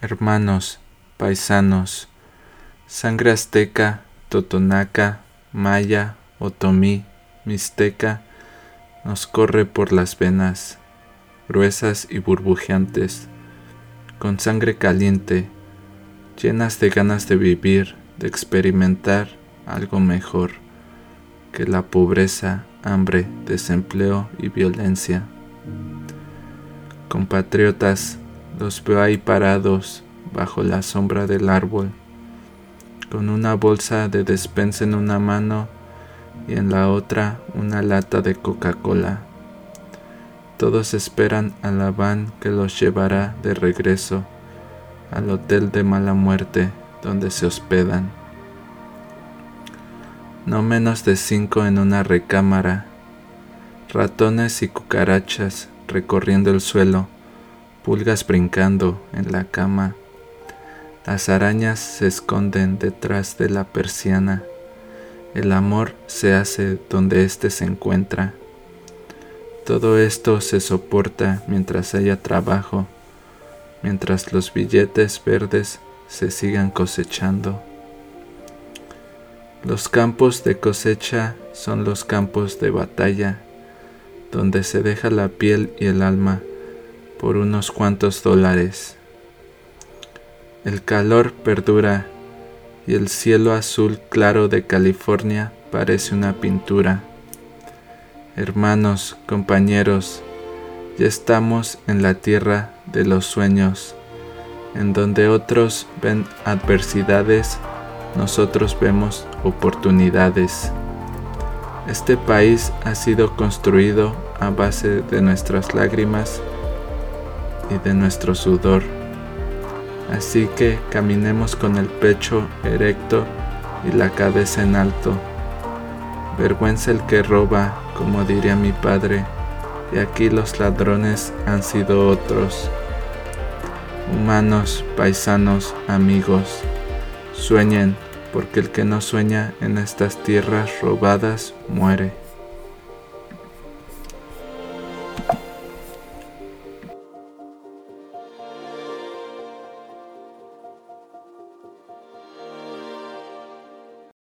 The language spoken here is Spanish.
hermanos, paisanos, sangre azteca, totonaca, maya, otomí, mixteca, nos corre por las venas, gruesas y burbujeantes, con sangre caliente, llenas de ganas de vivir, de experimentar algo mejor que la pobreza, hambre, desempleo y violencia. Compatriotas, los veo ahí parados bajo la sombra del árbol, con una bolsa de despensa en una mano y en la otra una lata de Coca-Cola. Todos esperan a la van que los llevará de regreso al hotel de mala muerte donde se hospedan. No menos de cinco en una recámara, ratones y cucarachas recorriendo el suelo, pulgas brincando en la cama. Las arañas se esconden detrás de la persiana. El amor se hace donde éste se encuentra. Todo esto se soporta mientras haya trabajo, mientras los billetes verdes se sigan cosechando. Los campos de cosecha son los campos de batalla, donde se deja la piel y el alma por unos cuantos dólares. El calor perdura y el cielo azul claro de California parece una pintura. Hermanos, compañeros, ya estamos en la tierra de los sueños, en donde otros ven adversidades, nosotros vemos oportunidades. Este país ha sido construido a base de nuestras lágrimas y de nuestro sudor. Así que caminemos con el pecho erecto y la cabeza en alto. Vergüenza el que roba, como diría mi padre, y aquí los ladrones han sido otros. Humanos, paisanos, amigos, sueñen, porque el que no sueña en estas tierras robadas muere.